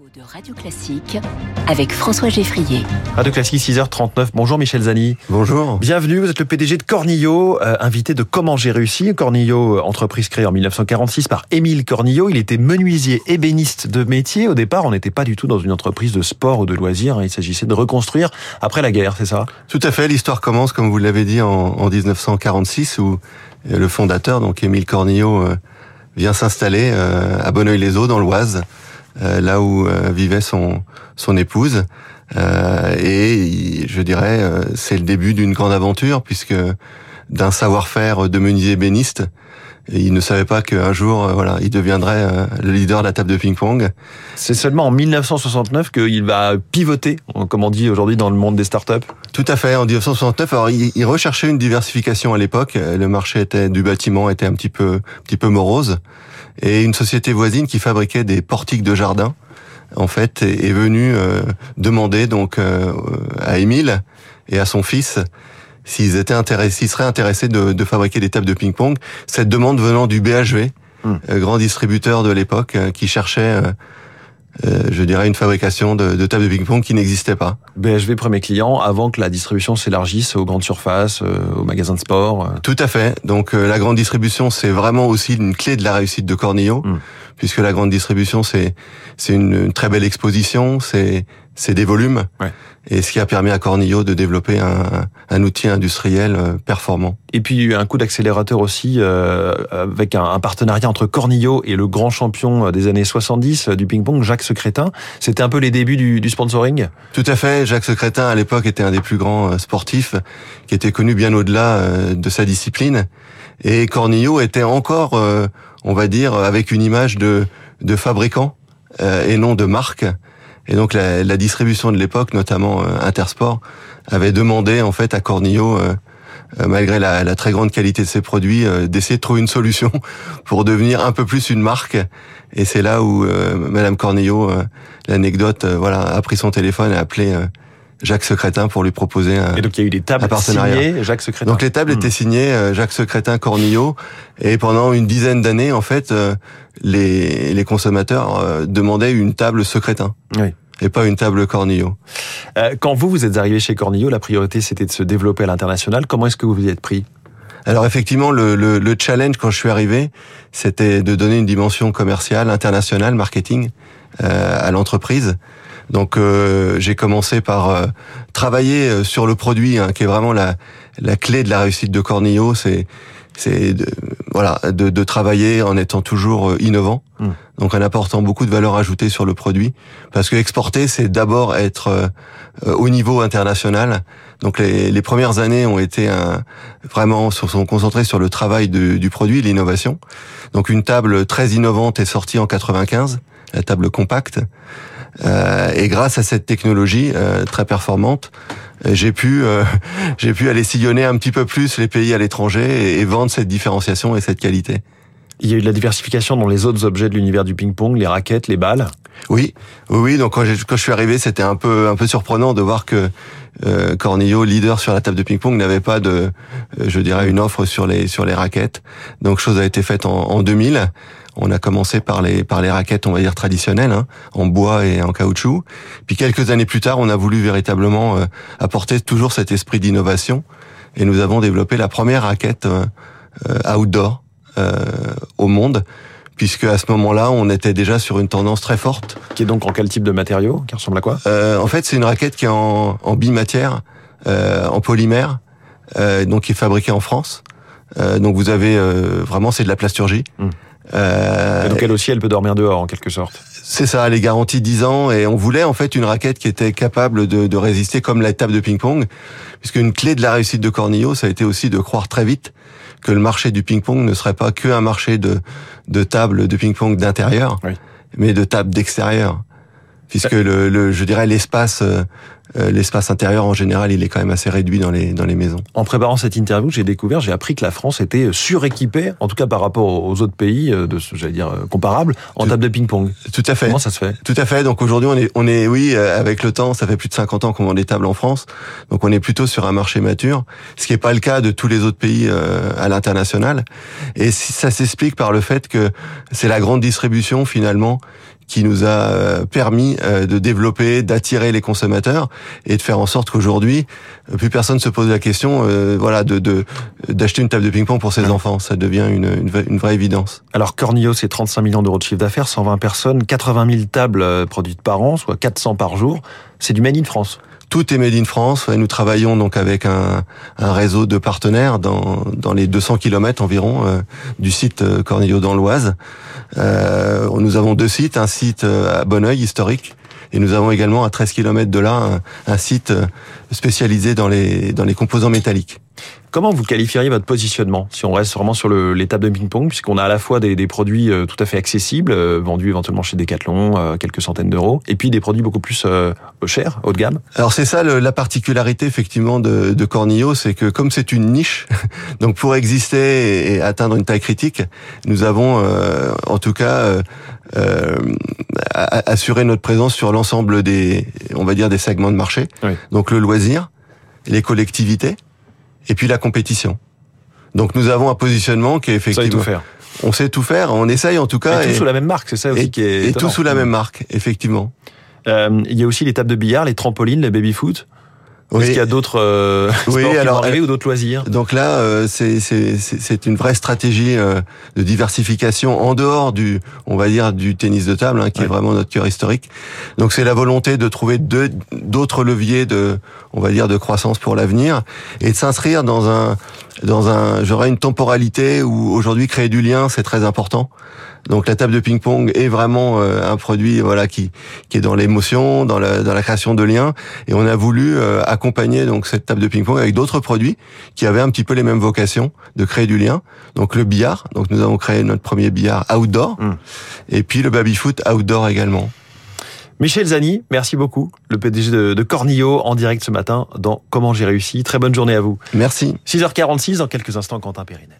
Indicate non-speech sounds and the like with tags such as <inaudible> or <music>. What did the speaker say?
de Radio Classique avec François Geffrier. Radio Classique 6h39. Bonjour Michel Zani. Bonjour. Bienvenue, vous êtes le PDG de Cornillo, euh, invité de Comment j'ai réussi. Cornillo, euh, entreprise créée en 1946 par Émile Cornillo. Il était menuisier ébéniste de métier. Au départ, on n'était pas du tout dans une entreprise de sport ou de loisirs. hein. Il s'agissait de reconstruire après la guerre, c'est ça? Tout à fait. L'histoire commence, comme vous l'avez dit, en, en 1946 où euh, le fondateur, donc Émile Cornillo, euh, vient s'installer euh, à Bonneuil-les-Eaux, dans l'Oise, euh, là où euh, vivait son son épouse. Euh, et je dirais, c'est le début d'une grande aventure puisque d'un savoir-faire de menuisier ébéniste, et il ne savait pas qu'un jour, euh, voilà, il deviendrait euh, le leader de la table de ping-pong. C'est seulement en 1969 qu'il va pivoter, comme on dit aujourd'hui dans le monde des startups. Tout à fait. En 1969, alors il, il recherchait une diversification à l'époque. Euh, Le marché était du bâtiment était un petit peu, un petit peu morose, et une société voisine qui fabriquait des portiques de jardin, en fait, est, est venue euh, demander donc euh, à Émile et à son fils s'ils étaient intéressés, s'ils seraient intéressés de, de fabriquer des tables de ping-pong. Cette demande venant du BHV, Hmm. euh, grand distributeur de l'époque, euh, qui cherchait, euh, je dirais, une fabrication de, de tables de ping-pong qui n'existait pas. BHV premier client avant que la distribution s'élargisse aux grandes surfaces, euh, aux magasins de sport. euh. Tout à fait. Donc la grande distribution, c'est vraiment aussi une clé de la réussite de Cornillo, Mm. Puisque la grande distribution, c'est c'est une, une très belle exposition, c'est c'est des volumes, Ouais. et ce qui a permis à Cornillo de développer un, un outil industriel euh, performant. Et puis il y a eu un coup d'accélérateur aussi euh, avec un, un partenariat entre Cornillo et le grand champion euh, des années 70 euh, du ping-pong, Jacques Secrétin. C'était un peu les débuts du, du sponsoring? Tout à fait. Jacques Secrétin, à l'époque, était un des plus grands sportifs, qui était connu bien au-delà de sa discipline. Et Cornillo était encore, euh, on va dire, avec une image de, de fabricant euh, et non de marque. Et donc la, la distribution de l'époque, notamment euh, Intersport, avait demandé en fait à Cornillo, euh, euh, malgré la, la très grande qualité de ses produits, euh, d'essayer de trouver une solution <laughs> pour devenir un peu plus une marque. Et c'est là où euh, Madame Cornillo, l'anecdote, voilà, a pris son téléphone et a appelé Jacques Secrétin pour lui proposer un. Et donc il y a eu des tables signées Jacques Secrétin. Donc les tables Hmm. étaient signées euh, Jacques Secrétin Cornillo et pendant une dizaine d'années en fait euh, les les consommateurs euh, demandaient une table Secrétin Oui. et pas une table Cornillo. Euh, Quand vous, vous êtes arrivé chez Cornillo, la priorité c'était de se développer à l'international. Comment est-ce que vous vous y êtes pris? Alors effectivement, le, le, le challenge quand je suis arrivé, c'était de donner une dimension commerciale, internationale, marketing euh, à l'entreprise. Donc euh, j'ai commencé par euh, travailler euh, sur le produit, hein, qui est vraiment la, la clé de la réussite de Cornillo. C'est c'est de, voilà de, de travailler en étant toujours innovant, Mm. donc en apportant beaucoup de valeur ajoutée sur le produit. Parce que exporter, c'est d'abord être euh, euh, au niveau international. Donc les, les premières années ont été un, vraiment se sont concentrées sur le travail de- du produit, l'innovation. Donc une table très innovante est sortie en 95, la table compacte. Euh, et grâce à cette technologie euh, très performante, euh, j'ai pu euh, <laughs> j'ai pu aller sillonner un petit peu plus les pays à l'étranger et, et vendre cette différenciation et cette qualité. Il y a eu de la diversification dans les autres objets de l'univers du ping-pong, les raquettes, les balles. Oui, oui. Donc quand, quand je suis arrivé, c'était un peu un peu surprenant de voir que euh, Cornillo, leader sur la table de ping-pong, n'avait pas de, euh, je dirais, une offre sur les sur les raquettes. Donc chose a été faite en, en 2000. On a commencé par les par les raquettes, on va dire traditionnelles, hein, en bois et en caoutchouc. Puis quelques années plus tard, on a voulu véritablement euh, apporter toujours cet esprit d'innovation et nous avons développé la première raquette euh, euh, outdoor au monde. Puisque à ce moment-là, on était déjà sur une tendance très forte Qui est donc en quel type de matériau Qui ressemble à quoi? Euh, en fait, c'est une raquette qui est en, en bimatière, euh, en polymère, euh, donc qui est fabriquée en France. Euh, donc vous avez euh, vraiment c'est de la plasturgie. Mm. Euh, Et donc elle aussi, elle peut dormir dehors en quelque sorte. c'est ça, les garanties 10 ans et on voulait en fait une raquette qui était capable de, de résister comme la table de ping-pong, puisque une clé de la réussite de Cornillo, ça a été aussi de croire très vite que le marché du ping-pong ne serait pas que un marché de, de tables de ping-pong d'intérieur, Oui. mais de tables d'extérieur, puisque le, le, je dirais l'espace euh, euh, l'espace intérieur en général, il est quand même assez réduit dans les dans les maisons. En préparant cette interview, j'ai découvert, j'ai appris que la France était suréquipée, en tout cas par rapport aux autres pays, euh, de, j'allais dire euh, comparables, en Tout- table de ping-pong. Tout à fait. Comment ça se fait? Tout à fait. Donc aujourd'hui, on est, on est, oui, euh, avec le temps, ça fait plus de 50 ans qu'on vend des tables en France. Donc on est plutôt sur un marché mature, ce qui n'est pas le cas de tous les autres pays euh, à l'international. Et ça s'explique par le fait que c'est la grande distribution finalement qui nous a permis de développer, d'attirer les consommateurs et de faire en sorte qu'aujourd'hui, plus personne se pose la question, voilà, de d'acheter une table de ping-pong pour ses enfants. Ça devient une, une, une vraie évidence. Alors Cornillo, c'est 35 millions d'euros de chiffre d'affaires, 120 personnes, 80 000 tables produites par an, soit 400 par jour. C'est du made in France. Tout est made in France. Nous travaillons donc avec un, réseau de partenaires dans, dans les 200 km environ euh, du site euh, Cornillo dans l'Oise. Euh, nous avons deux sites, un site à Bonneuil historique et nous avons également à 13 km de là un, un site spécialisé dans les dans les composants métalliques. Comment vous qualifieriez votre positionnement si on reste vraiment sur l'étape de ping-pong, puisqu'on a à la fois des, des, produits euh, tout à fait accessibles, euh, vendus éventuellement chez Decathlon, euh, quelques centaines d'euros, et puis des produits beaucoup plus chers, haut de gamme? Alors c'est ça le, la particularité effectivement de, de Cornillo, c'est que comme c'est une niche, <laughs> donc pour exister et, atteindre une taille critique, nous avons en tout cas euh, assuré notre présence sur l'ensemble des, on va dire, des segments de marché. Oui. Donc le loisir, les collectivités, et puis la compétition. Donc nous avons un positionnement qui est effectivement. tout faire. On sait tout faire, on essaye en tout cas. Et, tout sous la même marque, c'est ça aussi et, qui est. Et tout sous la même marque, effectivement. Euh, il y a aussi les tables de billard, les trampolines, les baby-foot. Oui. Est-ce qu'il y a d'autres euh, oui, sports alors, qui vont ou d'autres loisirs? Donc là, euh, c'est une vraie stratégie euh, de diversification en dehors du, on va dire, du tennis de table, hein, qui ouais. est vraiment notre cœur historique. Donc c'est la volonté de trouver d'autres leviers de, on va dire, de croissance pour l'avenir et de s'inscrire dans un, dans un, j'aurais une temporalité où aujourd'hui créer du lien, c'est très important. Donc la table de ping-pong est vraiment euh, un produit voilà qui qui est dans l'émotion, dans la dans la création de liens et on a voulu euh, accompagner donc cette table de ping-pong avec d'autres produits qui avaient un petit peu les mêmes vocations de créer du lien. Donc le billard, donc nous avons créé notre premier billard outdoor mmh. et puis le baby foot outdoor également. Michel Zani, merci beaucoup, le PDG de, de Cornillo, en direct ce matin dans Comment j'ai réussi. Très bonne journée à vous. Merci. 6h46, dans quelques instants, Quentin Périnel.